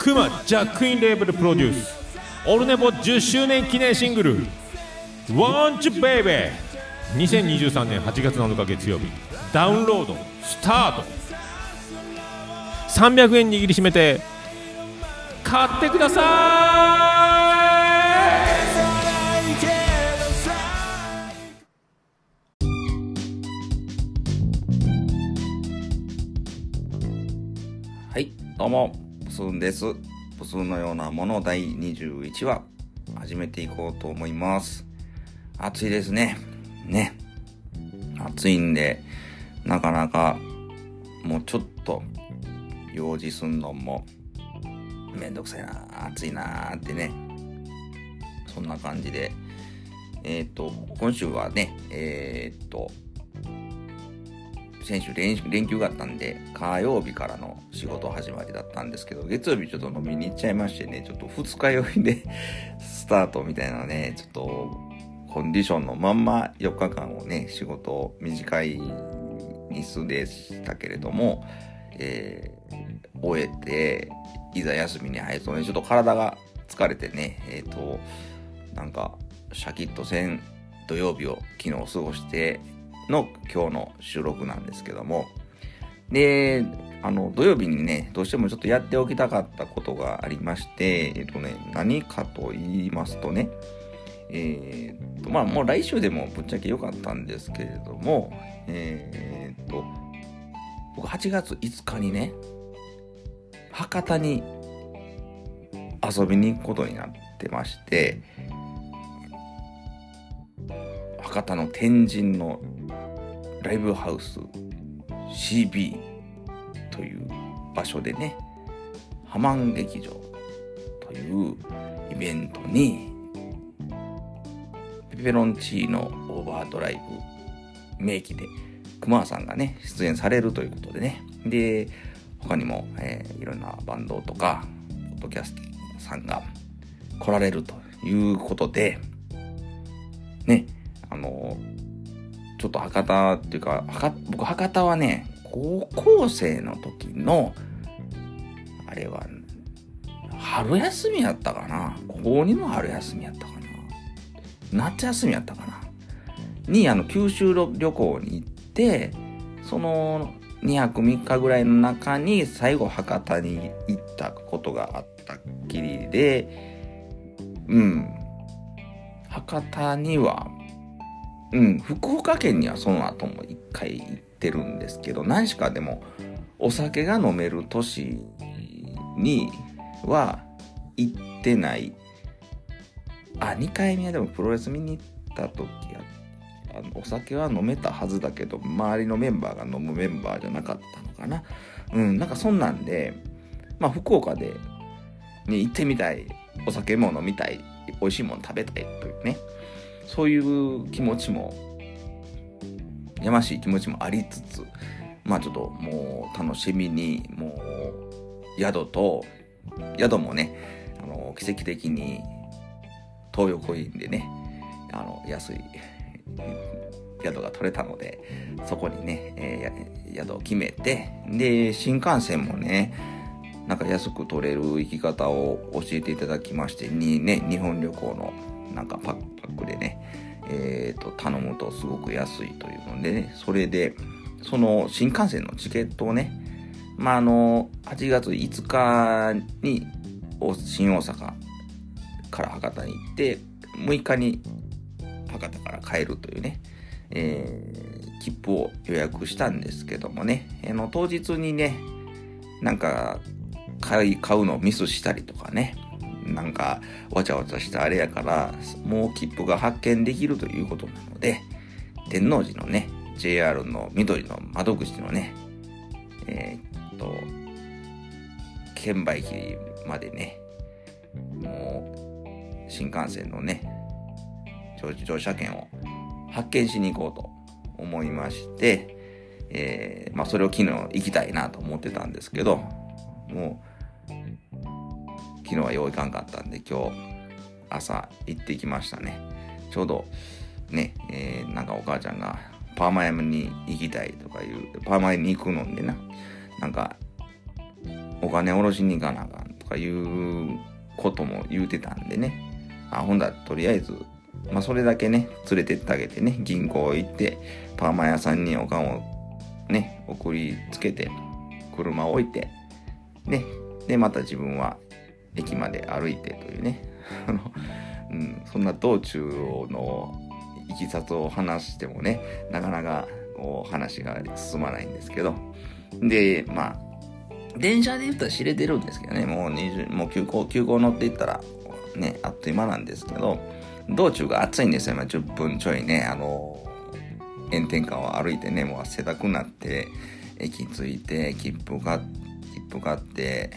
クマジャックインレーベルプロデュース。オルネポ10周年記念シングル「Want You Baby」2023年8月7日月曜日。ダウンロードスタート。300円握りしめて買ってください。はい、どうも、プスンです。プスンのようなもの第21話、始めていこうと思います。暑いですね。ね。暑いんで、なかなか、もうちょっと、用事すんのも、めんどくさいな、暑いなーってね。そんな感じで、えっ、と、今週はね、えっ、と、先週連連休があったんで、火曜日からの仕事始まりだったんですけど、月曜日ちょっと飲みに行っちゃいましてね、ちょっと二日酔いでスタートみたいなね、ちょっとコンディションのまんま4日間をね、仕事短い日数でしたけれども、えー終えて、いざ休みに入るとね、ちょっと体が疲れてね、えっ、と、なんか、シャキッとせん土曜日を昨日過ごしての今日の収録なんですけども、で、あの、土曜日にね、どうしてもちょっとやっておきたかったことがありまして、えっとね、何かと言いますとね、えーっと、まあもう来週でもぶっちゃけ良かったんですけれども、えーっと、僕8月5日にね、博多に遊びに行くことになってまして、博多の天神のライブハウス CB という場所でね、ハマン劇場というイベントに、ペペロンチーノオーバードライブ名義で熊さんがね、出演されるということでね。で、他にも、えーいろんなバンドとか、ポッドキャストさんが来られるということで、ね、あの、ちょっと博多っていうか、博僕博多はね、高校生の時の、あれは、春休みやったかな。高2の春休みやったかな。夏休みやったかな。に、あの、九州旅行に行って、その2泊3日ぐらいの中に最後博多に行ったことがあったっきりで、うん。博多には、うん、福岡県にはその後も一回行ってるんですけど、何しかでもお酒が飲める都市には行ってない。あ、2回目はでもプロレス見に行った時やあのお酒は飲めたはずだけど、周りのメンバーが飲むメンバーじゃなかったのかな。うん、なんかそんなんで、まあ福岡で、ね、行ってみたい。お酒も飲みたい。美味しいもの食べたいというね。そういう気持ちも、やましい気持ちもありつつ、まあちょっともう楽しみに、もう宿と、宿もね、あの、奇跡的に東横インでね、あの、安い宿が取れたので、そこにね、えー宿を決めて、で、新幹線もね、なんか安く取れる行き方を教えていただきまして、にね、日本旅行のなんかパックでね、えーと、頼むとすごく安いというのでね、それで、その新幹線のチケットをね、まあ、あの、8月5日に新大阪から博多に行って、6日に博多から帰るというね、えー切符を予約したんですけどもね、あの当日にね、なんか買い買うのをミスしたりとかね、なんかわちゃわちゃしたあれやから、もう切符が発券できるということなので、天王寺のね、JR の緑の窓口のね、えーっと、券売機までね、もう、新幹線のね、乗車券を発見しに行こうと思いまして、えーまあそれを昨日行きたいなと思ってたんですけど、もう、昨日はよういかんかったんで今日朝行ってきましたね。ちょうどね、えーなんかお母ちゃんがパーマ屋に行きたいとかいう、パーマ屋に行くのでな、なんかお金下ろしに行かなあかんとかいうことも言うてたんでね。あ、ほんだとりあえず、まあそれだけね、連れてってあげてね、銀行行って、パーマ屋さんにおかんをね、送りつけて、車置いて、ね、で、また自分は駅まで歩いてというね、うん、そんな道中のいきさつを話してもね、なかなかこう話が進まないんですけど、で、まあ、電車で言ったら知れてるんですけどね、もう20、もう急行、急行乗っていったら、ね、あっという間なんですけど、道中が暑いんですよ、まあ、10分ちょいね、あの、炎天下を歩いてね、もう汗だくなって、駅着いて、切符買って切符買って、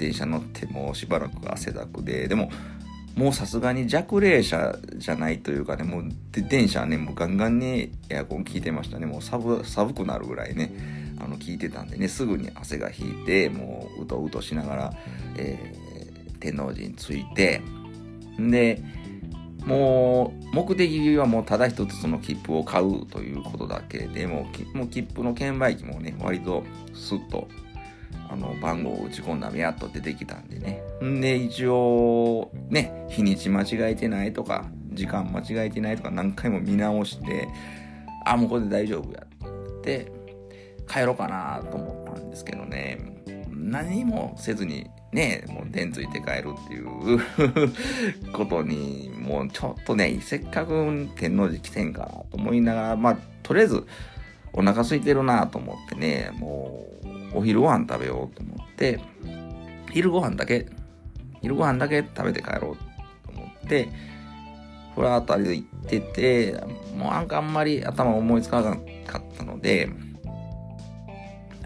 電車乗ってもうしばらく汗だくで、でも、もうさすがに弱冷車じゃないというかね、もう電車はね、もうガンガンにエアコン効いてましたね。もう寒くなるぐらいね、あの、効いてたんでね、すぐに汗が引いて、もううとうとしながら、えー、天王寺に着いて、で、もう、目的はもうただ一つその切符を買うということだけでもう、もう切符の券売機もね、割とスッと、あの、番号を打ち込んだらやっと出てきたんでね。んで、一応、ね、日にち間違えてないとか、時間間違えてないとか何回も見直して、あ、もうこれで大丈夫やって、帰ろうかなと思ったんですけどね、何もせずにね、もう電ついて帰るっていう ことに、もうちょっとね、せっかく天王寺来てんかなと思いながら、まあ、とりあえずお腹空いてるなと思ってね、もうお昼ご飯食べようと思って、昼ご飯だけ、昼ご飯だけ食べて帰ろうと思って、ふらっと歩いてて、もうなんかあんまり頭思いつかなかったので、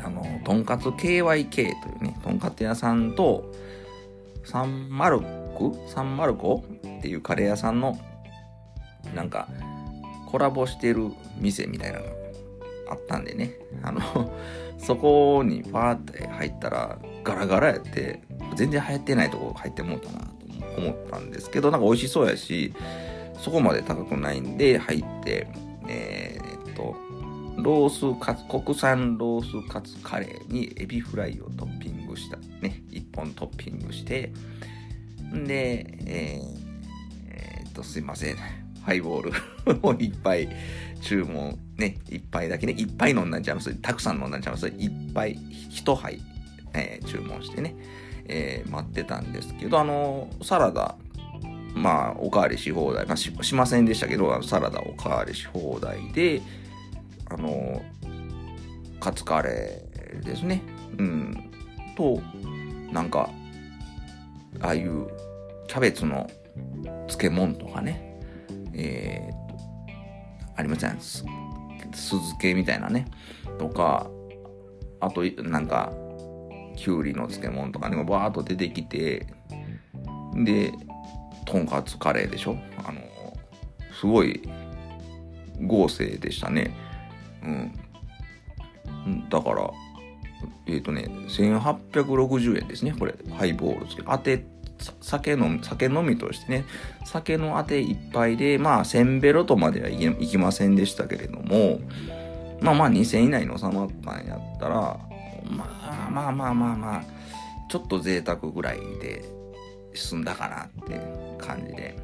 あの、とんかつ KYK というね、とんかつ屋さんと、サンマルク？サンマルコ？っていうカレー屋さんの、なんか、コラボしてる店みたいなのあったんでね、あの、そこにファーって入ったら、ガラガラやって、全然流行ってないとこ入ってもうたなと思ったんですけど、なんか美味しそうやし、そこまで高くないんで入って、えー、っと、ロースカツ、国産ロースカツカレーにエビフライをトッピングした、ね、1本トッピングして、で、えー、えー、っと、すいません。ハイボールを一杯注文、ね、一杯だけね、一杯飲んだんちゃいます？たくさん飲んだんちゃいます？一杯、一杯、えー、注文してね、えー、待ってたんですけど、あの、サラダ、まあ、おかわりし放題、まあし、しませんでしたけど、あのサラダおかわりし放題で、あの、カツカレーですね。うん。と、なんか、ああいうキャベツの漬物とかね、えー、と、ありません？酢漬けみたいなね。とか、あと、なんか、きゅうりの漬物とかね、バーっと出てきて、で、とんかつカレーでしょ？あの、すごい豪勢でしたね。うん。だから、えっ、ー、とね、1860円ですね。これ、ハイボール付け。当て、酒飲み、酒飲みとしてね、酒のあて一杯で、まあ、1000ベロとまではいきませんでしたけれども、まあまあ2000以内に収まったんやったら、まあまあまあまあまあ、ちょっと贅沢ぐらいで済んだかなって感じで。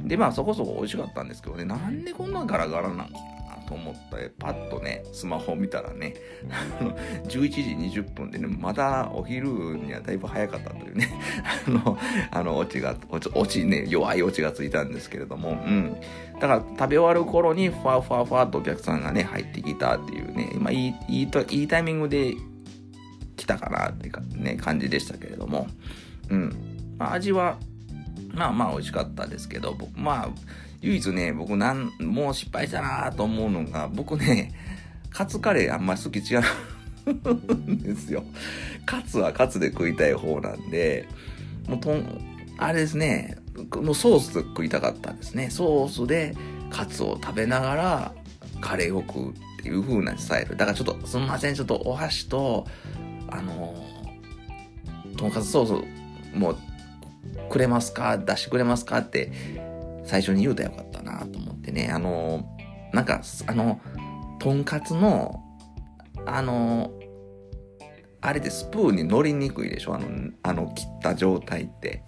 で、まあそこそこ美味しかったんですけどね、なんでこんなガラガラなん？と思ってパッとねスマホを見たらね。11時20分でねまだお昼にはだいぶ早かったというね。あのあのオチがオチね弱いオチがついたんですけれども。うん。だから食べ終わる頃にファーファーファーとお客さんがね入ってきたっていうね。まあいいいいといいタイミングで来たかなっていうかね感じでしたけれども。うん、まあ、味はまあまあ美味しかったですけど。僕まあ唯一ね、僕なん、もう失敗したなと思うのが、僕ね、カツカレーあんまり好き違う んですよ。カツはカツで食いたい方なんで、もうとん、あれですね、のソースで食いたかったんですね。ソースでカツを食べながらカレーを食うっていう風なスタイル。だからちょっと、すみません、ちょっとお箸と、あの、とんかつソースもうくれますか？出してくれますか？って最初に言うたらよかったなと思ってね。あの、なんか、あの、とんかつの、あの、あれでスプーンに乗りにくいでしょ？あの、あの切った状態って。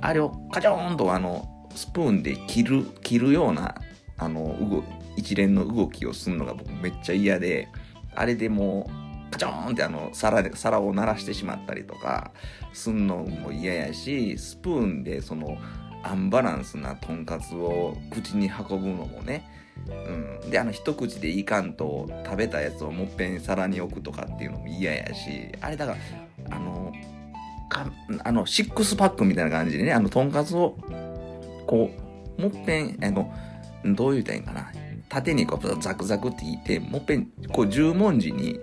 あれをカチョーンとあの、スプーンで切る、切るような、あの、動一連の動きをするのが僕めっちゃ嫌で、あれでもう、カチョーンってあの皿で皿を鳴らしてしまったりとかすんのも嫌やしスプーンでそのアンバランスなとんかつを口に運ぶのもね。うん、であの一口でいかんと食べたやつをもっぺん皿に置くとかっていうのも嫌やしあれだからあのかあのシックスパックみたいな感じでねあのとんかつをこうもっぺんあのどう言うたらいいかな。縦にこうザクザクっていってもっぺんこう十文字に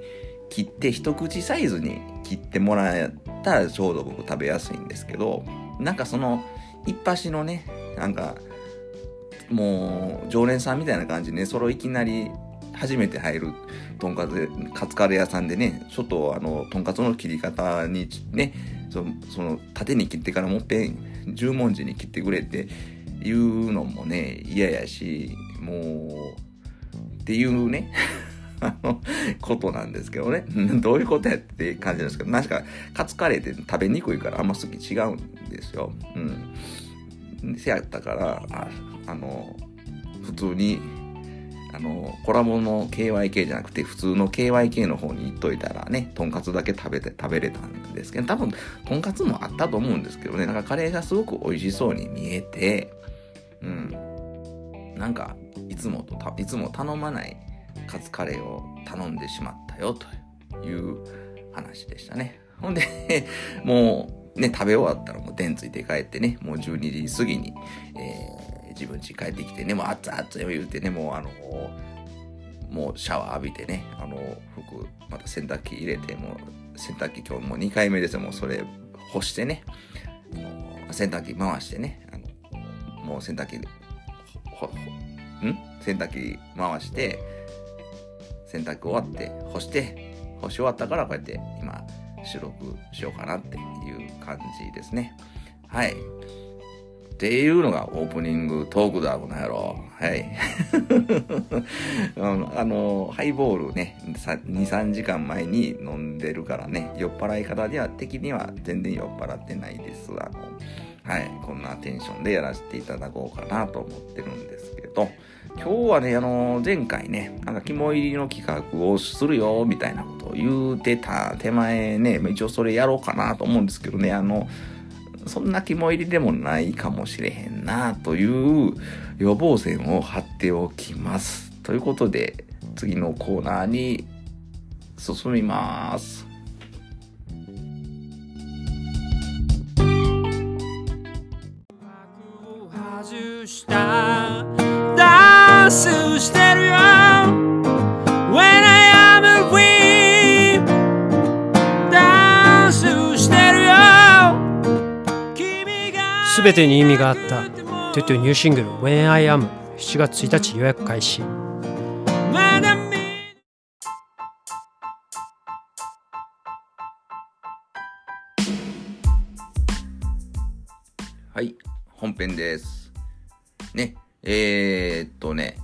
切って一口サイズに切ってもらえたらちょうど僕食べやすいんですけどなんかその一発のねなんかもう常連さんみたいな感じでねそれをいきなり初めて入るとんかつカツカレー屋さんでねちょっとあのとんかつの切り方にねその縦に切ってからもっぺん十文字に切ってくれっていうのもね嫌やしもうっていうね あのことなんですけどね。どういうことやって感じなんですけど確かカツカレーって食べにくいからあんま好き違うんですよ。うん。せやったからああの普通にあのコラボの KYK じゃなくて普通の KYK の方に行っといたらねとんかつだけ食べて食べれたんですけど多分とんかつもあったと思うんですけどねなんかカレーがすごく美味しそうに見えてうん。なんかいつもといつも頼まないカツカレーを頼んでしまったよという話でしたね。ほんでもうね食べ終わったらもう電ついて帰ってねもう12時過ぎに、えー自分家帰ってきてね、もう熱々言うてね、もうあの、もうシャワー浴びてね、あの、服、また洗濯機入れて、もう洗濯機今日もう2回目ですよ、もうそれ干してね、洗濯機回してね、あのもう洗濯機、ほ、ほ、ん？洗濯機回して、洗濯終わって干して、干し終わったからこうやって今収録しようかなっていう感じですね。はい。っていうのがオープニングトークだ、この野郎。はい。あの、ハイボールね、2、3時間前に飲んでるからね、酔っ払い方では的には全然酔っ払ってないです。あの、はい、こんなテンションでやらせていただこうかなと思ってるんですけど、今日はね、あの、前回ね、なんか肝入りの企画をするよ、みたいなこと言うてた手前ね、一応それやろうかなと思うんですけどね、あの、そんな肝入りでもないかもしれへんなという予防線を張っておきます。ということで次のコーナーに進みます。外したダンスしてるよすべてに意味があった。トゥトゥニューシングル When I Am 7月1日予約開始。はい本編です。ねえー、っとね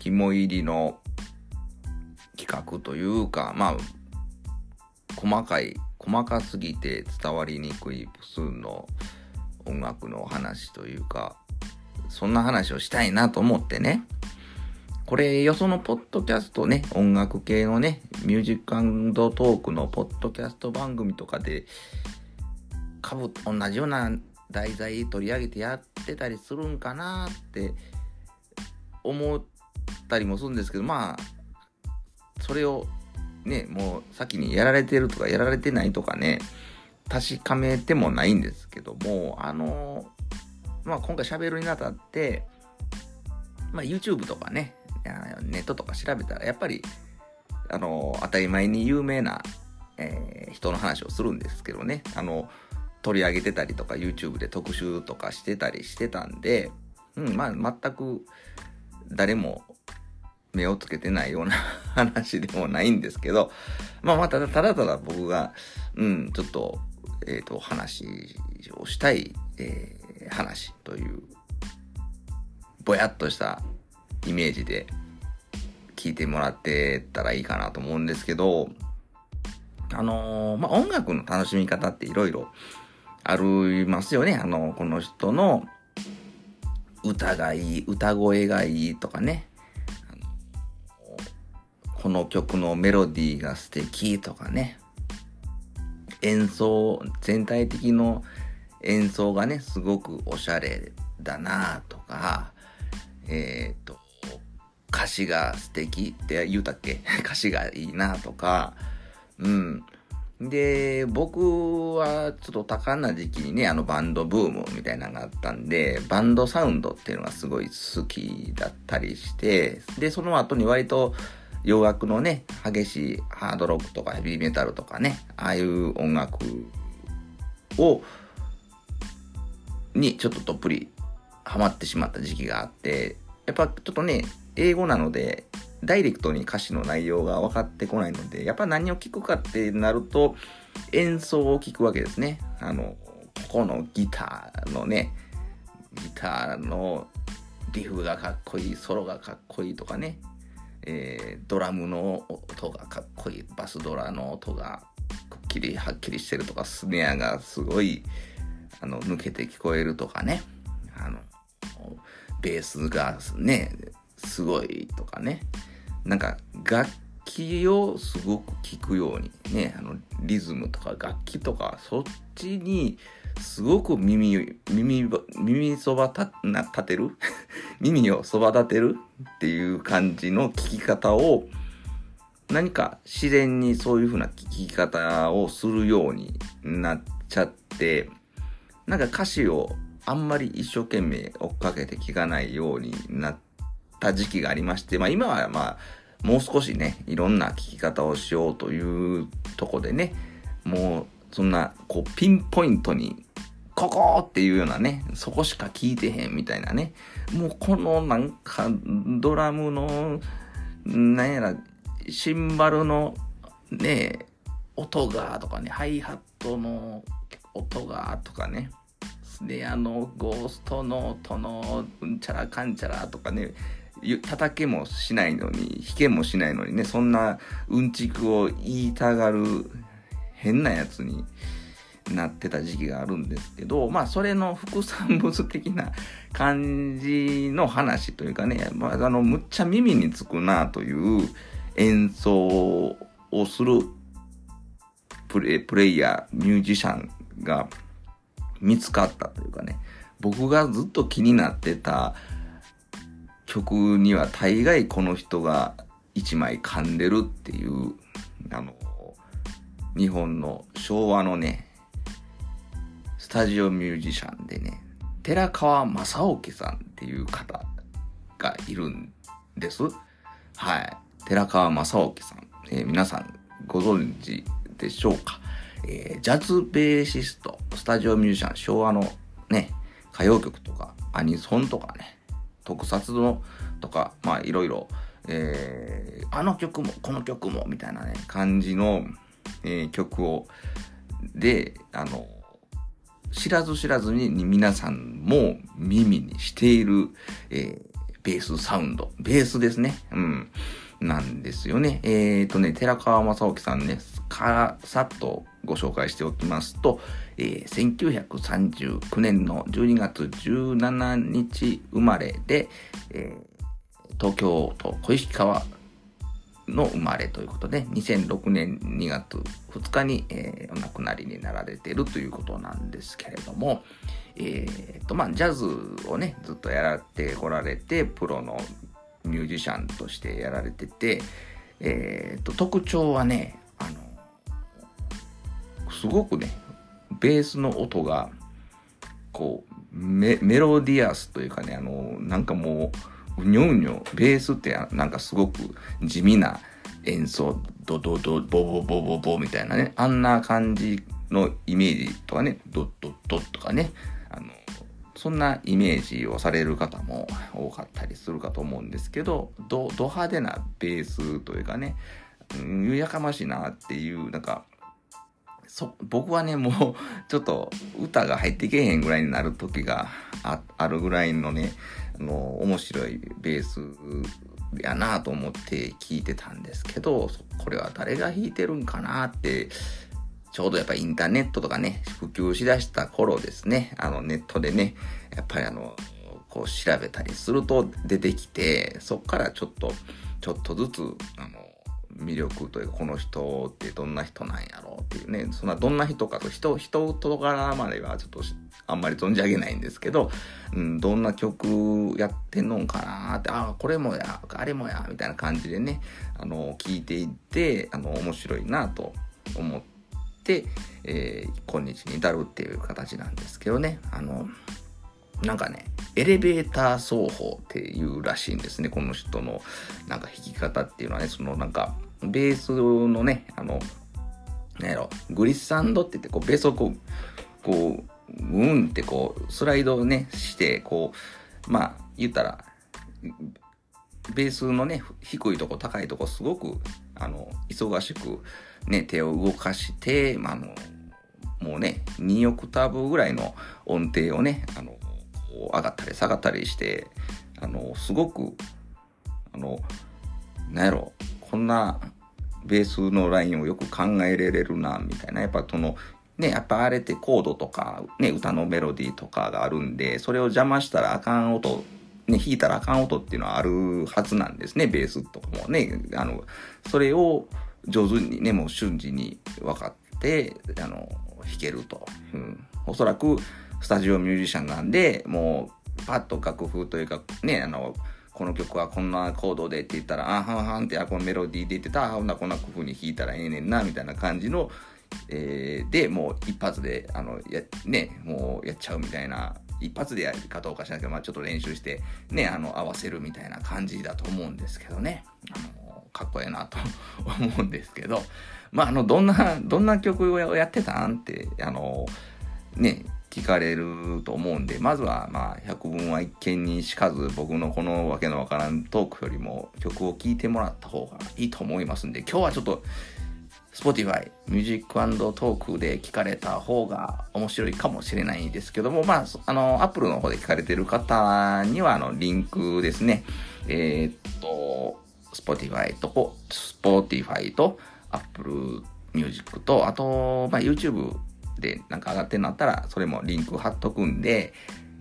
肝入りの企画というかまあ細かい細かすぎて伝わりにくい数の音楽の話というか、そんな話をしたいなと思ってね。これ、よそのポッドキャストね、音楽系のね、ミュージックトークのポッドキャスト番組とかで、かぶ、同じような題材取り上げてやってたりするんかなって思ったりもするんですけど、まあ、それをね、もう先にやられてるとかやられてないとかね、確かめてもないんですけども、あの、まあ、今回喋るにあたって、まあ、YouTube とかね、ネットとか調べたら、やっぱり、あの、当たり前に有名な、えー、人の話をするんですけどね、あの、取り上げてたりとか、YouTube で特集とかしてたりしてたんで、うん、まあ、全く誰も目をつけてないような 話でもないんですけど、まあまあ、ただただただ僕が、うん、ちょっとえっ、ー、と、話をしたい、えー、話という、ぼやっとしたイメージで聞いてもらってたらいいかなと思うんですけど、あのーまあ、音楽の楽しみ方っていろいろありますよね。あの、この人の歌がいい、歌声がいいとかね。この曲のメロディーが素敵とかね。演奏、全体的の演奏がね、すごくおしゃれだなとか、えっ、と、歌詞が素敵って言うたっけ？歌詞がいいなとか、うん。で、僕はちょっと多感な時期にね、あのバンドブームみたいなのがあったんで、バンドサウンドっていうのがすごい好きだったりして、で、その後に割と洋楽のね、激しいハードロックとかヘビーメタルとかね、ああいう音楽を、にちょっとどっぷりハマってしまった時期があって、やっぱちょっとね、英語なので、ダイレクトに歌詞の内容が分かってこないので、やっぱ何を聞くかってなると、演奏を聞くわけですね。あの、ここのギターのね、ギターのリフがかっこいい、ソロがかっこいいとかね、えードラムの音がかっこいい、バスドラの音がくっきりはっきりしてるとか、スネアがすごい、あの、抜けて聞こえるとかね、あの、ベースがね、すごいとかね、なんか楽器をすごく聴くようにね、あのリズムとか楽器とかそっちにすごく耳、耳、耳そばた、な、立てる？耳をそば立てるっていう感じの聴き方を何か自然にそういう風な聴き方をするようになっちゃって、なんか歌詞をあんまり一生懸命追っかけて聴かないようになった時期がありまして、まあ今はまあもう少しね、いろんな聴き方をしようというとこでね、もうそんなこうピンポイントにここっていうようなね、そこしか聞いてへんみたいなね、もうこのなんかドラムの、なんやら、シンバルのね、音がとかね、ハイハットの音がとかね、スネアのゴーストの音のうんちゃらかんちゃらとかね、叩けもしないのに、弾けもしないのにね、そんなうんちくを言いたがる変なやつになってた時期があるんですけど、まあそれの副産物的な感じの話というかね、まああの、むっちゃ耳につくなという演奏をするプレプレイヤー、ミュージシャンが見つかったというかね、僕がずっと気になってた曲には大概この人が一枚噛んでるっていう、あの、日本の昭和のね、スタジオミュージシャンでね、寺川正興さんっていう方がいるんです。はい。寺川正興さん。えー皆さんご存知でしょうか、えージャズベーシスト、スタジオミュージシャン、昭和のね、歌謡曲とか、アニソンとかね、特撮のとか、まあいろいろ、えーあの曲もこの曲もみたいなね、感じの、えー曲を、で、あの、知らず知らずに皆さんも耳にしている、えーベースサウンド。ベースですね。うん。なんですよね。えっ、とね、寺川正興さんね、かさっとご紹介しておきますと、えー1939年の12月17日生まれで、えー東京都小石川の生まれということで、2006年2月2日に、えーお亡くなりになられているということなんですけれども、えーと、まあ、ジャズをね、ずっとやられてこられて、プロのミュージシャンとしてやられてて、えーと、特徴はね、あの、すごくね、ベースの音が、こう、メメロディアスというかね、あの、なんかもう、うにょうにょ、ベースってなんかすごく地味な演奏、ドドド、ボボボボボみたいなね、あんな感じのイメージとかね、ドッドッドッとかね、あの、そんなイメージをされる方も多かったりするかと思うんですけど、ド派手なベースというかね、うんやかましいなっていう、なんか、そ僕はねもうちょっと歌が入ってけえへんぐらいになる時があるぐらいのねの面白いベースやなと思って聞いてたんですけど、これは誰が弾いてるんかなってちょうどやっぱインターネットとかね、普及しだした頃ですね、あのネットでね、やっぱりあの、こう調べたりすると出てきて、そっからちょっと、ちょっとずつ、あの、魅力というか、この人ってどんな人なんやろうっていうね、そんなどんな人かと、人、人と柄まではちょっとあんまり存じ上げないんですけど、うん、どんな曲やってんのかなって、ああ、これもや、あれもや、みたいな感じでね、あの、聞いていって、あの、面白いなと思って、えー、今日に至るっていう形なんですけどね。あの、なんかね、エレベーター奏法っていうらしいんですね。この人のなんか弾き方っていうのはね、そのなんか、ベースのね、あの、なんやろ、グリッサンドって言って、こう、ベースをこう、こう、うんってこう、スライドをね、して、こう、まあ、言ったら、ベースのね、低いとこ、高いとこ、すごく、あの、忙しく、ね、手を動かして、まあ、あの、もうね、2オクターブぐらいの音程をね、あの、う上がったり下がったりして、あの、すごく、あの、なんやろ、こんなベースのラインをよく考えれれるな、みたいな。やっぱその、ね、やっぱあれってコードとか、ね、歌のメロディーとかがあるんで、それを邪魔したらあかん音、ね、弾いたらあかん音っていうのはあるはずなんですね、ベースとかもね。あの、それを、上手にね、もう瞬時に分かって、あの、弾けると。うん。おそらく、スタジオミュージシャンなんで、もう、パッと楽譜というか、ね、あの、この曲はこんなコードでって言ったら、あはんはんって、あ、このメロディーで言ってた、あ、ほんなこんな工夫に弾いたらええねんな、みたいな感じの、えー、で、もう一発で、あの、や、ね、もうやっちゃうみたいな、一発でやるかどうかしなきゃ、まあちょっと練習して、ね、あの、合わせるみたいな感じだと思うんですけどね。あのかっこええなと 思うんですけど、まあ、あの、どんな、どんな曲をやってたんって、あの、ね、聞かれると思うんで、まずは、まあ、百聞は一見にしかず、僕のこのわけのわからんトークよりも曲を聴いてもらった方がいいと思いますんで、今日はちょっと、Spotify、ミュージックトークで聞かれた方が面白いかもしれないですけども、まあ、あの、Apple の方で聞かれてる方には、あの、リンクですね。えー、っと、Spotify と、Spotify と Apple Music と、あと、まあ、YouTube でなんか上がってんのあったら、それもリンク貼っとくんで、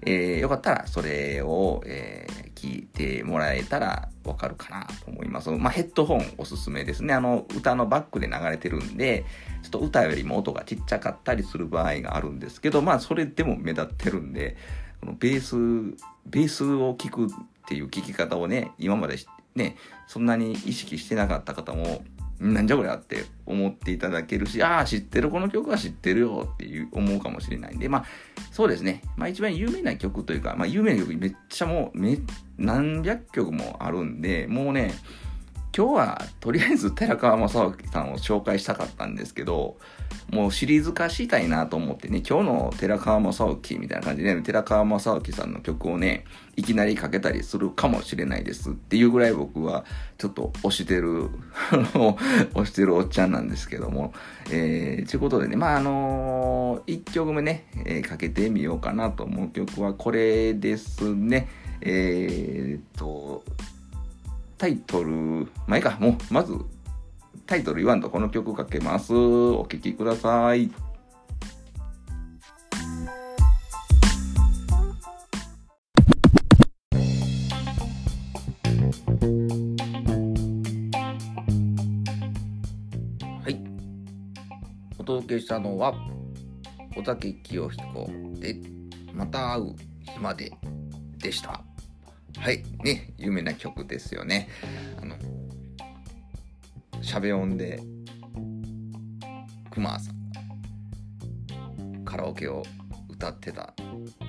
えー、よかったらそれを、えー、聞いてもらえたらわかるかなと思います。まあ、ヘッドホンおすすめですね。あの、歌のバックで流れてるんで、ちょっと歌よりも音がちっちゃかったりする場合があるんですけど、まあ、それでも目立ってるんで、このベース、ベースを聞くっていう聞き方をね、今までね、そんなに意識してなかった方も、なんじゃこりゃって思っていただけるし、ああ、知ってる、この曲は知ってるよっていう思うかもしれないんで、まあ、そうですね。まあ一番有名な曲というか、まあ有名な曲めっちゃもう、め、何百曲もあるんで、もうね、今日はとりあえず寺川正明さんを紹介したかったんですけど、もうシリーズ化したいなと思ってね、今日の寺川正明みたいな感じで、ね、寺川正明さんの曲をね、いきなりかけたりするかもしれないですっていうぐらい僕はちょっと推してる、推してるおっちゃんなんですけども、えー、ということでね、まあ、あのー、1曲目ね、えー、かけてみようかなと思う曲はこれですね。えー、っと、タイトル、まあ、いいか、もう、まず、タイトル言わんとこの曲かけます。お聴きください。はい。お届けしたのは、尾崎清彦で、また会う日まででした。はい。ね、有名な曲ですよね。あの、しゃべ音で、クマさんカラオケを歌ってた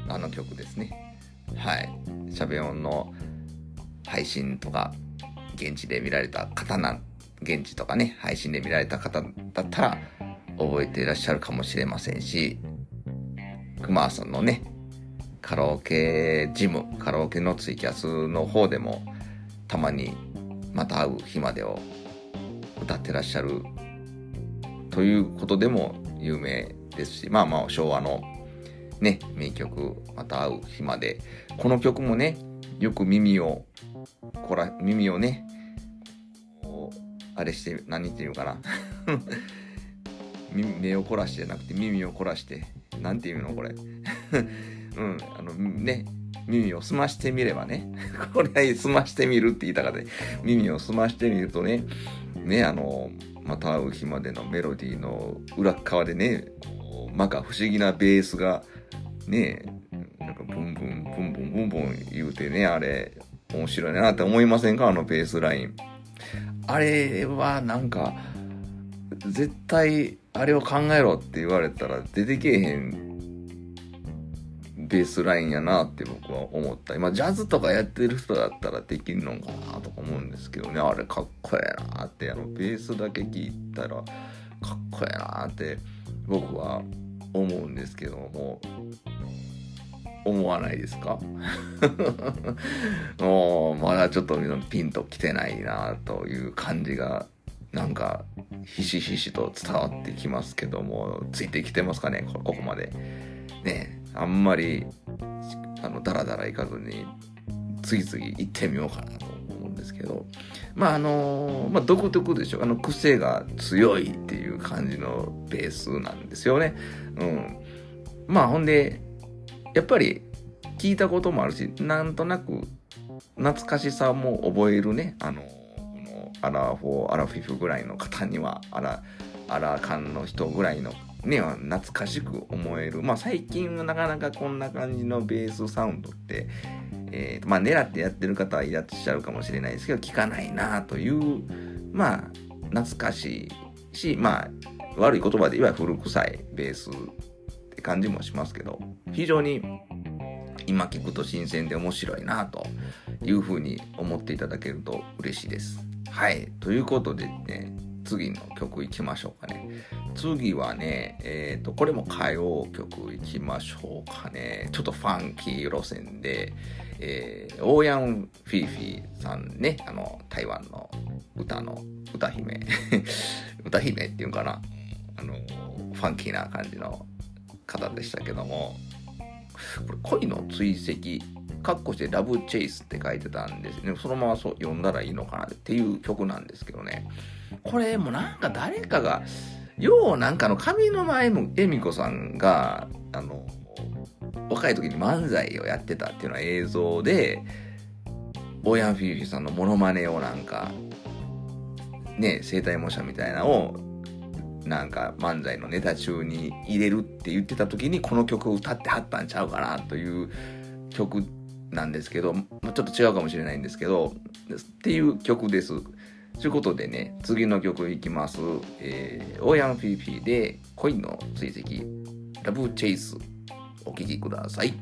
あの曲ですね。はい。しゃべ音の配信とか、現地で見られた方な、現地とかね、配信で見られた方だったら、覚えていらっしゃるかもしれませんし、クマさんのね、カラオケジム、カラオケのツイキャスの方でも、たまにまた会う日までを歌ってらっしゃるということでも有名ですし、まあまあ昭和のね、名曲、また会う日まで。この曲もね、よく耳をこら、耳をね、あれして、何っていうかな。目を凝らしてじゃなくて耳を凝らして、なんていうのこれ。うん、あの、ね、耳を澄ましてみればね、これ澄ましてみるって言いたかった。耳を澄ましてみるとね、ね、あの、また会う日までのメロディーの裏側でね、まか不思議なベースが、ね、なんかブンブン、ブンブン、ブンブン言うてね、あれ、面白いなって思いませんか？あのベースライン。あれはなんか、絶対あれを考えろって言われたら出てけえへんベースラインやなって僕は思った。今、ジャズとかやってる人だったらできるのかなとか思うんですけどね、あれかっこええなって、あの、ベースだけ聞いたらかっこええなって僕は思うんですけども、思わないですか？もう、まだちょっとピンときてないなという感じが、なんか、ひしひしと伝わってきますけども、ついてきてますかね、ここまで。ね、あんまり、あの、だらだらいかずに、次々行ってみようかなと思うんですけど、まああのまあ独特でしょ。あの癖が強いっていう感じのベースなんですよね。うん。まあほんで、やっぱり聞いたこともあるし、なんとなく懐かしさも覚えるね。あの、このアラフォー、アラフィフぐらいの方には、アラ、アラカンの人ぐらいのね、懐かしく思える。まあ最近はなかなかこんな感じのベースサウンドって、えー、まあ狙ってやってる方はいらっしゃるかもしれないですけど、聞かないなという、まあ懐かしいし、まあ悪い言葉で言えば古臭いベースって感じもしますけど、非常に今聞くと新鮮で面白いなというふうに思っていただけると嬉しいです。はい。ということでね、次の曲いきましょうかね。次はね、えっ、ー、と、これも歌謡曲いきましょうかね。ちょっとファンキー路線で、えー、オーヤン・フィーフィーさんね、あの、台湾の歌の、歌姫。歌姫っていうんかな。あの、ファンキーな感じの方でしたけども、これ恋の追跡、カッコしてラブチェイスって書いてたんですね。そのままそう読んだらいいのかなっていう曲なんですけどね。これもなんか誰かが、ようなんかの上沼恵美子さんが、あの、若い時に漫才をやってたっていうような映像で、ボヤンフィーフィーさんのモノマネをなんか、ね、生体模写みたいなのを、なんか漫才のネタ中に入れるって言ってた時にこの曲を歌ってはったんちゃうかなという曲なんですけど、まあ、ちょっと違うかもしれないんですけど、っていう曲です。ということでね、次の曲いきます。えー、オーヤンフィーフィーで恋の追跡、ラブチェイス、お聴きください。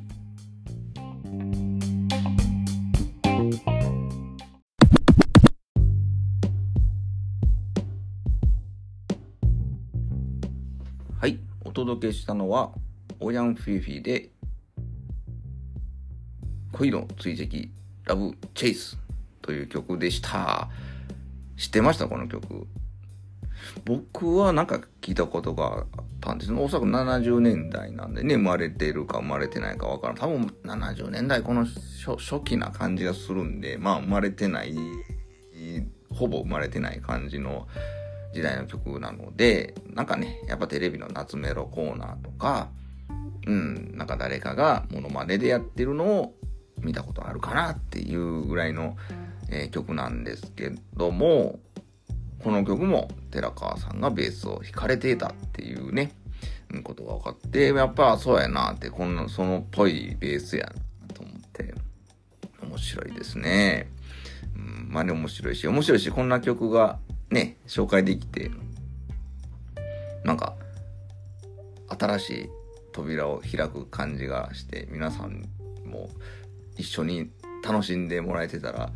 はい、お届けしたのは、オーヤンフィーフィーで恋の追跡、ラブチェイスという曲でした。知ってましたこの曲。僕はなんか聞いたことがあったんですね。おそらく70年代なんでね、生まれてるか生まれてないかわからん。多分70年代この初初期な感じがするんで、まあ生まれてない、ほぼ生まれてない感じの時代の曲なので、なんかね、やっぱテレビの夏メロコーナーとか、うん、なんか誰かがモノマネでやってるのを見たことあるかなっていうぐらいの、え、曲なんですけども、この曲も寺川さんがベースを弾かれていたっていうね、ことが分かって、やっぱそうやなって、こんな、そのっぽいベースやなと思って、面白いですね。うん、まあね、面白いし、面白いし、こんな曲がね、紹介できて、なんか、新しい扉を開く感じがして、皆さんも一緒に楽しんでもらえてたら、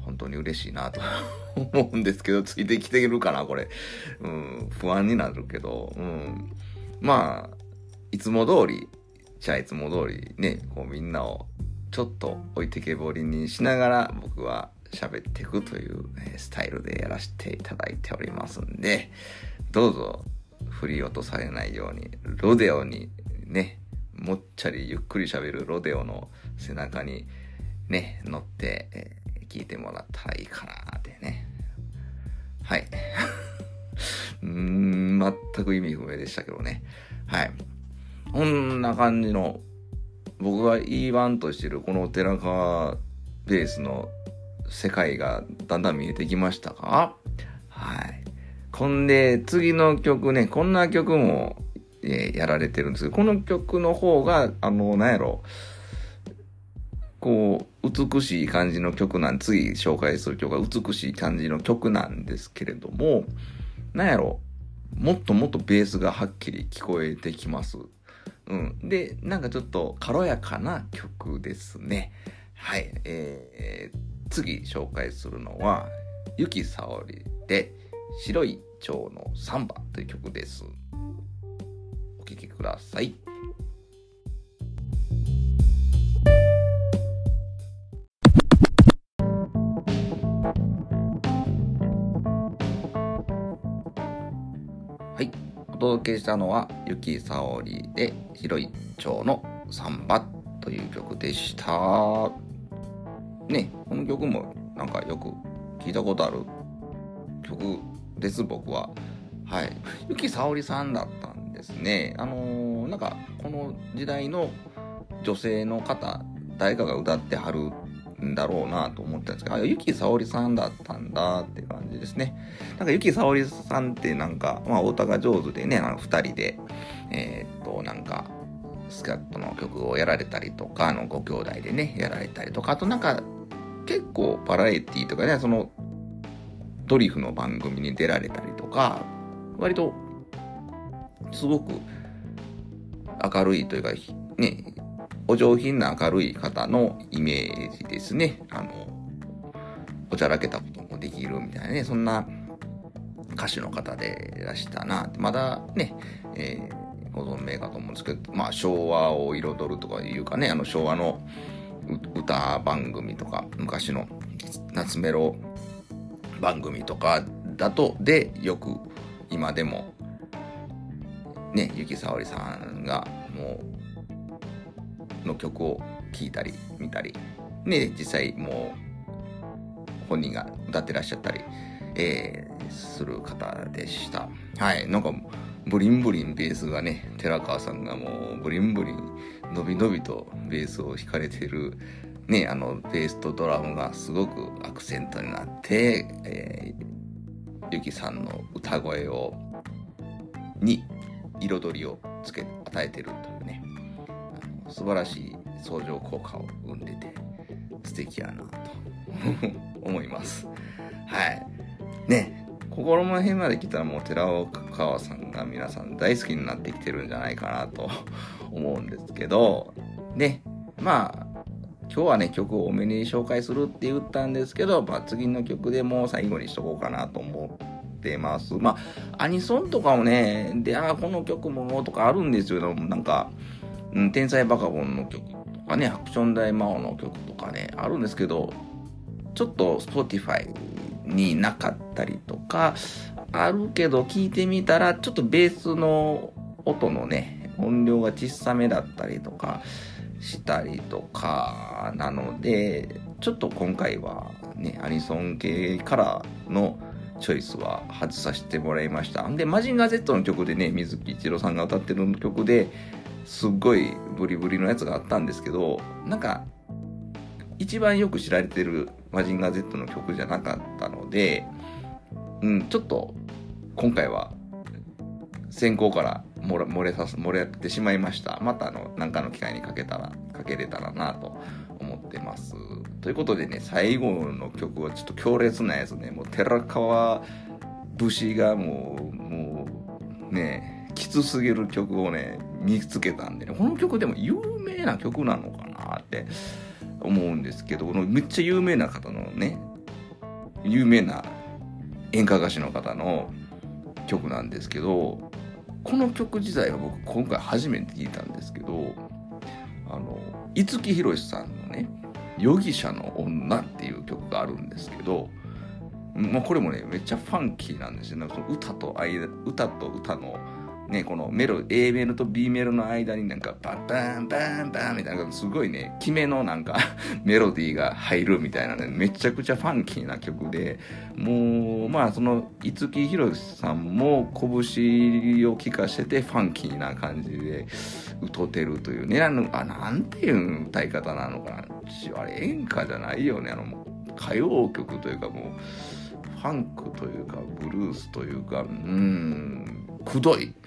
本当に嬉しいなと 思うんですけど、ついてきてるかな、これ。うん、不安になるけど、うん。まあ、いつも通り、じゃあいつも通りね、こうみんなをちょっと置いてけぼりにしながら僕は喋っていくという、スタイルでやらせていただいておりますんで、どうぞ振り落とされないように、ロデオにね、もっちゃりゆっくり喋るロデオの背中にね、乗って、えー聞いてもらったらいいかなってね。はい。うーん、全く意味不明でしたけどね。はい。こんな感じの、僕が言い番としてるこの寺川ベースの世界がだんだん見えてきましたか？はい。こんで、次の曲ね、こんな曲も、えー、やられてるんですけど、この曲の方が、あの、なんやろ、こう、美しい感じの曲なん、次紹介する曲が美しい感じの曲なんですけれども、なんやろ、もっともっとベースがはっきり聞こえてきます。うん。で、なんかちょっと軽やかな曲ですね。はい。えー、次紹介するのは、ゆきさおりで、白い蝶のサンバという曲です。お聴きください。届けしたのは、ゆきさおりで、広い蝶のサンバという曲でした。ね、この曲もなんかよく聞いたことある曲です、僕は。はい。ゆきさおりさんだったんですね。あのー、なんか、この時代の女性の方、誰かが歌ってはるんだろうなと思ったんですけど、あ、ゆきさおりさんだったんだって感じですね。なんかゆきさおりさんってなんか、まあ、お歌が上手でね、あの、二人で、えー、っと、なんか、スカットの曲をやられたりとか、あの、ご兄弟でね、やられたりとか、あとなんか、結構バラエティとかね、その、ドリフの番組に出られたりとか、割と、すごく明るいというか、ね、お上品な明るい方のイメージですね。あの、おちゃらけたこともできるみたいなね、そんな歌手の方でいらしたな。まだね、えー、ご存命かと思うんですけど、まあ昭和を彩るとかいうかね、あの昭和の歌番組とか、昔の夏メロ番組とかだと、で、よく今でも、ね、ゆきさおりさんがもうの曲を聴いたり見たり。ね実際もう本人が歌ってらっしゃったり、えー、する方でした。はいなんかブリンブリンベースがね寺川さんがもうブリンブリン伸び伸びとベースを弾かれてるねあのベースとドラムがすごくアクセントになって、えー、ゆきさんの歌声をに彩りをつけ与えてると。素晴らしい相乗効果を生んでて素敵やなと思います。はい。ね、心の辺まで来たらもう寺岡川さんが皆さん大好きになってきてるんじゃないかなと思うんですけど、ね、まあ、今日はね、曲を多めに紹介するって言ったんですけど、まあ、次の曲でもう最後にしとこうかなと思ってます。まあ、アニソンとかもね、で、あ、この曲もとかあるんですよ。なんか、うん、天才バカボンの曲とかね、アクション大魔王の曲とかね、あるんですけど、ちょっと Spotify になかったりとか、あるけど聞いてみたら、ちょっとベースの音のね、音量が小さめだったりとかしたりとか、なので、ちょっと今回はね、アニソン系からのチョイスは外させてもらいました。で、マジンガー Z の曲でね、水木一郎さんが歌ってる曲で、すっごいブリブリのやつがあったんですけどなんか一番よく知られてるマジンガー Z の曲じゃなかったので、うん、ちょっと今回は先行から漏れ漏れさ漏れてしまいました。またあの何かの機会にかけたら、かけれたらなと思ってます。ということでね、最後の曲はちょっと強烈なやつね、もう寺川節がもう、もうね、きつすぎる曲をね、見つけたんでね、この曲でも有名な曲なのかなって思うんですけど、このめっちゃ有名な方のね、有名な演歌歌手の方の曲なんですけど、この曲自体は僕今回初めて聞いたんですけど、あの、五木ひろしさんのね、容疑者の女っていう曲があるんですけど、まあ、これもね、めっちゃファンキーなんですよね。その歌と間、歌と歌のね、このメロ、A メロと B メロの間になんかバンバンバンバンみたいな、すごいね、決めのなんか メロディーが入るみたいなね、めちゃくちゃファンキーな曲で、もう、まあその、五木ひろしさんも拳を聴かせてファンキーな感じで歌ってるというね、あの、あ、なんていう歌い方なのかな。あれ演歌じゃないよね、あの、歌謡曲というかもう、ファンクというか、ブルースというか、うん、くどい。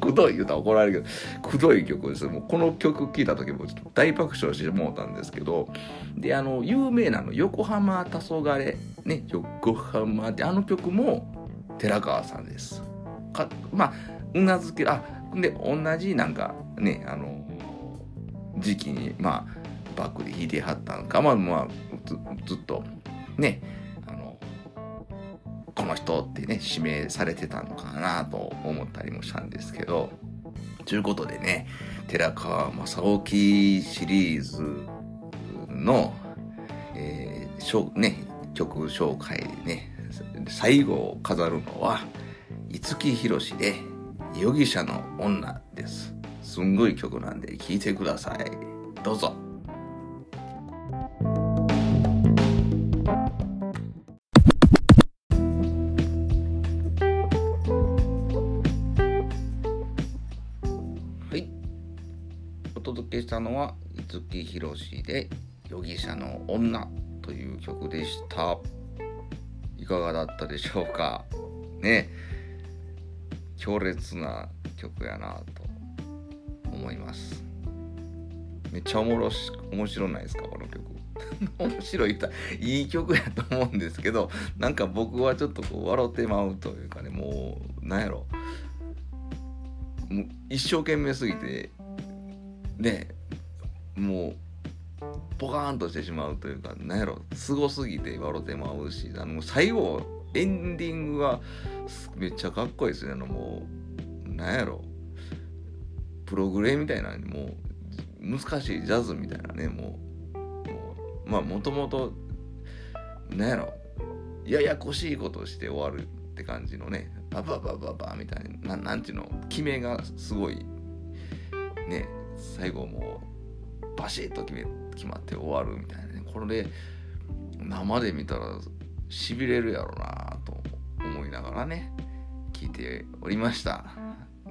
くどい言うたら怒られるけど、くどい曲ですもうこの曲聴いた時もちょっと大爆笑してもうたんですけど、で、あの、有名なの、横浜黄昏、ね、横浜って、あの曲も寺川さんです。か、まあ、うなずけ、あ、で、同じなんかね、あの、時期に、まあ、バックで弾いてはったんか、まあ、まあ、ずずっと、ね、この人ってね、指名されてたのかなと思ったりもしたんですけど、ということでね、寺川正興シリーズの、えーね、曲紹介でね、最後を飾るのは、五木ひろしで、容疑者の女です。すんごい曲なんで聴いてください。どうぞ。したのは、五木ひろしで、容疑者の女という曲でした。いかがだったでしょうか？ね強烈な曲やなと思います。めっちゃおもろし、面白ないですか？この曲。面白い歌、いい曲やと思うんですけど、なんか僕はちょっとこう笑ってまうというかね、もう、なんやろ。もう一生懸命すぎて、ね、もう、ポカーンとしてしまうというか、なんやろ、すごすぎて笑ってまうし、あの、最後、エンディングがめっちゃかっこいいですね。あの、もう、なんやろ、プログレみたいな、もう、難しいジャズみたいなね、もう、まあ、もともと、なんやろ、ややこしいことして終わるって感じのね、バババババみたいな、ななんていうの、決めがすごい、ね、最後もう、バシッと決め決まって終わるみたいなね。これで生で見たらしびれるやろなと思いながらね聞いておりました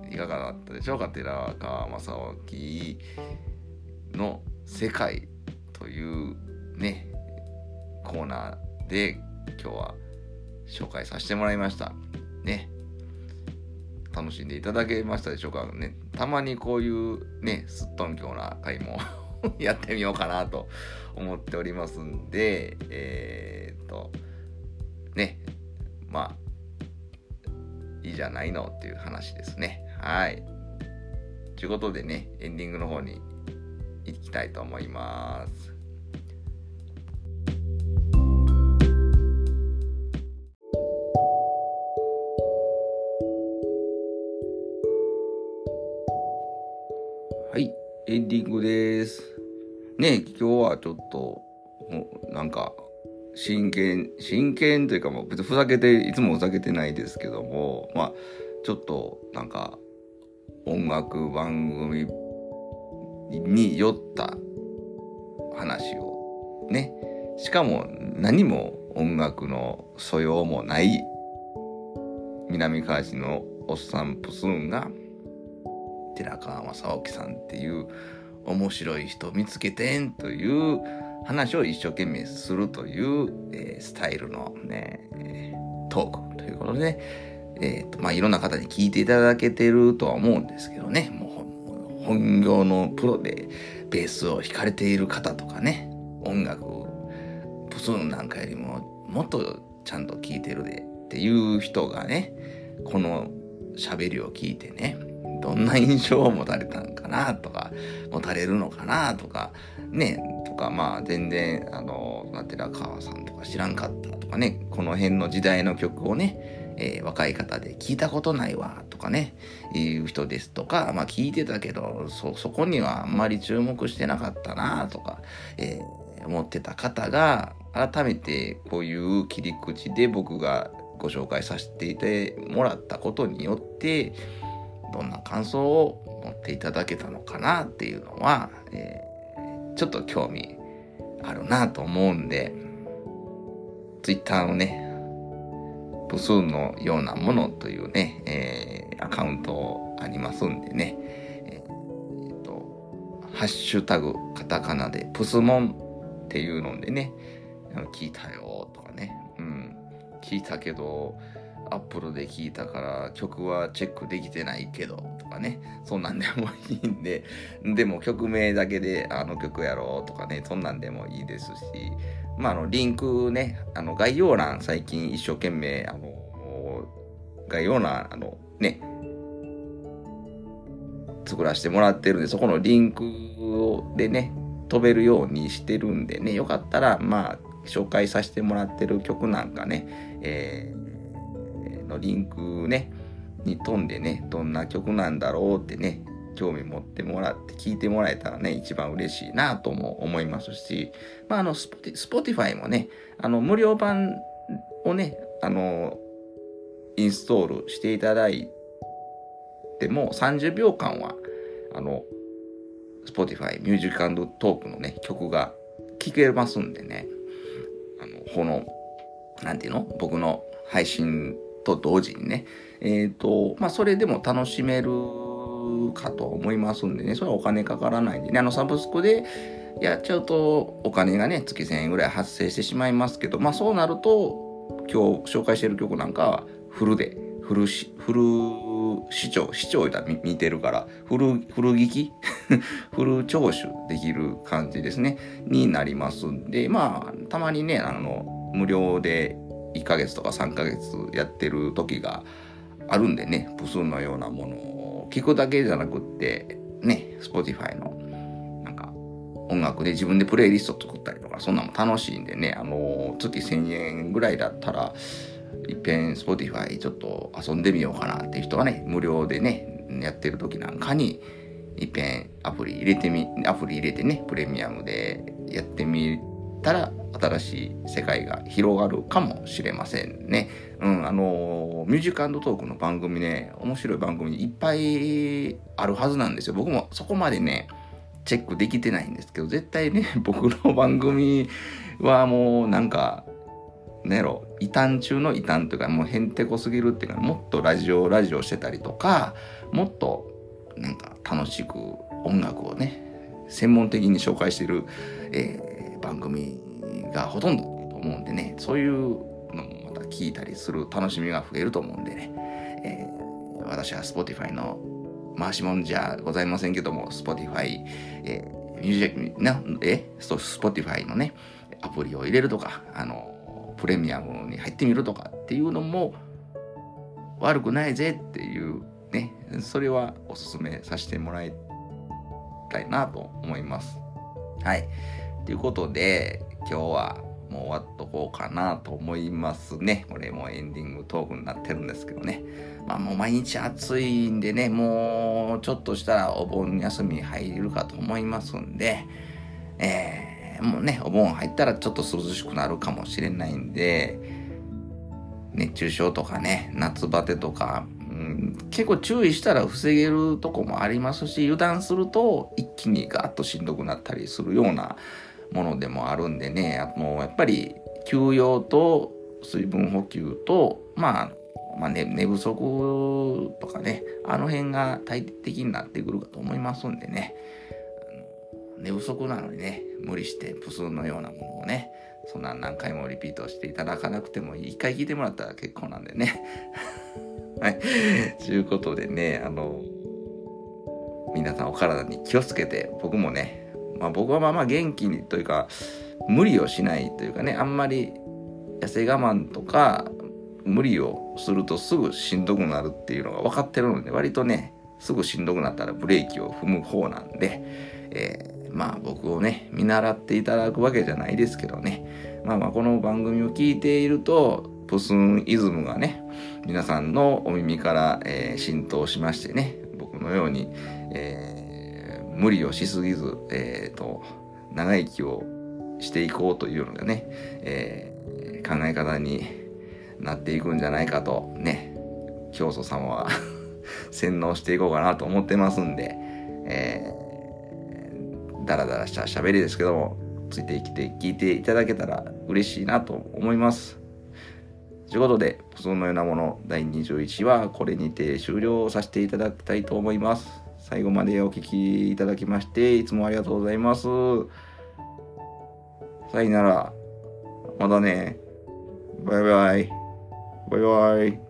いかがだったでしょうか寺川正興の「世界」というねコーナーで今日は紹介させてもらいましたね楽しんでいただけましたでしょうか？ねたまにこういうねすっとんきょうな回も やってみようかなと思っておりますんで、えー、っと、ね、まあ、いいじゃないのっていう話ですね。はい。ということでね、エンディングの方に行きたいと思います。はい、エンディングです。ね今日はちょっと、もうなんか、真剣、真剣というかもう別にふざけて、いつもふざけてないですけども、まあ、ちょっとなんか、音楽番組に酔った話をね、しかも何も音楽の素養もない南川市のおっさんプスーンが寺川正興さんっていう面白い人見つけてんという話を一生懸命するという、えースタイルのね、トークということでね、えーとまあ、いろんな方に聞いていただけてるとは思うんですけどね、もう本業のプロでベースを弾かれている方とかね、音楽、プスンなんかよりももっとちゃんと聞いてるでっていう人がね、この喋りを聞いてね、どんな印象を持たれたんかなとか、持たれるのかなとか、ね、とか、まあ全然、あの、寺川さんとか知らんかったとかね、この辺の時代の曲をね、えー若い方で聞いたことないわとかね、いう人ですとか、まあ聞いてたけど、そ、そこにはあんまり注目してなかったなとか、えー思ってた方が、改めてこういう切り口で僕がご紹介させていてもらったことによって、どんな感想を持っていただけたのかなっていうのは、えー、ちょっと興味あるなと思うんで、ツイッターのね、プスーンのようなものというね、えー、アカウントありますんでね、えー、と、ハッシュタグカタカナでプスモンっていうのでね、聞いたよとかね、うん、聞いたけど、アップルで聴いたから曲はチェックできてないけどとかね、そんなんでもいいんで、でも曲名だけであの曲やろうとかね、そんなんでもいいですし、まあ、あの、リンクね、あの、概要欄最近一生懸命、あの、概要欄、あの、ね、作らせてもらってるんで、そこのリンクでね、飛べるようにしてるんでね、よかったら、まあ、紹介させてもらってる曲なんかね、えーのリンクね、に飛んでね、どんな曲なんだろうってね、興味持ってもらって聞いてもらえたらね、一番嬉しいなとも思いますし、まあ、あの、スポティ、スポティファイもね、あの、無料版をね、あの、インストールしていただいても30秒間は、あの、 Spotify Music Talk のね、曲が聴けますんでね、あの、この、なんていうの？僕の配信と同時にね、えっ、ー、と、まあ、それでも楽しめるかと思いますんでね、それはお金かからないんでね、あの、サブスクでやっちゃうと、お金がね、月1000円ぐらい発生してしまいますけど、まあ、そうなると、今日紹介してる曲なんかは、フルで、フルし、フル視聴、視聴た見てるから、フル、フル聞き？フル聴取できる感じですね、になりますんで、まあ、たまにね、あの、無料で1ヶ月とか3ヶ月やってる時があるんでね、プスンのようなものを聞くだけじゃなくって、ね、Spotify のなんか音楽で自分でプレイリスト作ったりとか、そんなのも楽しいんでね、あの、月1000円ぐらいだったら、いっぺん Spotify ちょっと遊んでみようかなっていう人がね、無料でね、やってる時なんかに、いっぺんアプリ入れてみ、アプリ入れてね、プレミアムでやってみたら、新しい世界が広がるかもしれませんね。うん、あの、ミュージックトークの番組ね、面白い番組いっぱいあるはずなんですよ。僕もそこまでね、チェックできてないんですけど、絶対ね、僕の番組はもうなんか、ねろ、異端中の異端というか、もうへんてこすぎるっていうか、もっとラジオ、ラジオしてたりとか、もっとなんか楽しく音楽をね、専門的に紹介してる、えー、番組がほとんどと思うんでね、そういうのもまた聞いたりする楽しみが増えると思うんでね、えー、私は Spotify の回しもんじゃございませんけども、Spotify、えー、ミュージックな、え、Spotify のね、アプリを入れるとか、あの、プレミアムに入ってみるとかっていうのも悪くないぜっていうね、それはおすすめさせてもらいたいなと思います。はい。ということで、今日はもう終わっとこうかなと思いますね。これもエンディングトークになってるんですけどね。まあもう毎日暑いんでね、もうちょっとしたらお盆休み入るかと思いますんで、えー、もうね、お盆入ったらちょっと涼しくなるかもしれないんで、熱中症とかね、夏バテとか、うん、結構注意したら防げるとこもありますし、油断すると一気にガーッとしんどくなったりするようなものでもあるんでね、あの、やっぱり休養と水分補給と、まあ、まあね、寝不足とかね、あの辺が大敵になってくるかと思いますんでね、あの寝不足なのにね、無理してプスのようなものをね、そんな何回もリピートしていただかなくても。一回聞いてもらったら結構なんでね。はい。ということでね、あの、皆さんお体に気をつけて、僕もね、まあ、僕はまあまあ元気にというか無理をしないというかねあんまり痩せ我慢とか無理をするとすぐしんどくなるっていうのが分かってるので割とねすぐしんどくなったらブレーキを踏む方なんで、えー、まあ僕をね見習っていただくわけじゃないですけどね。まあまあこの番組を聞いているとプスンイズムがね皆さんのお耳から、えー、浸透しましてね僕のように、えー無理をしすぎず、え、ー、と、長生きをしていこうというようなね、えー、考え方になっていくんじゃないかとね、教祖様は 洗脳していこうかなと思ってますんで、えー、だらだらした喋りですけども、ついてきて聞いていただけたら嬉しいなと思います。ということで、そのようなもの第21はこれにて終了させていただきたいと思います。最後までお聴きいただきまして、いつもありがとうございます。さよなら。またね。バイバイ。バイバイ。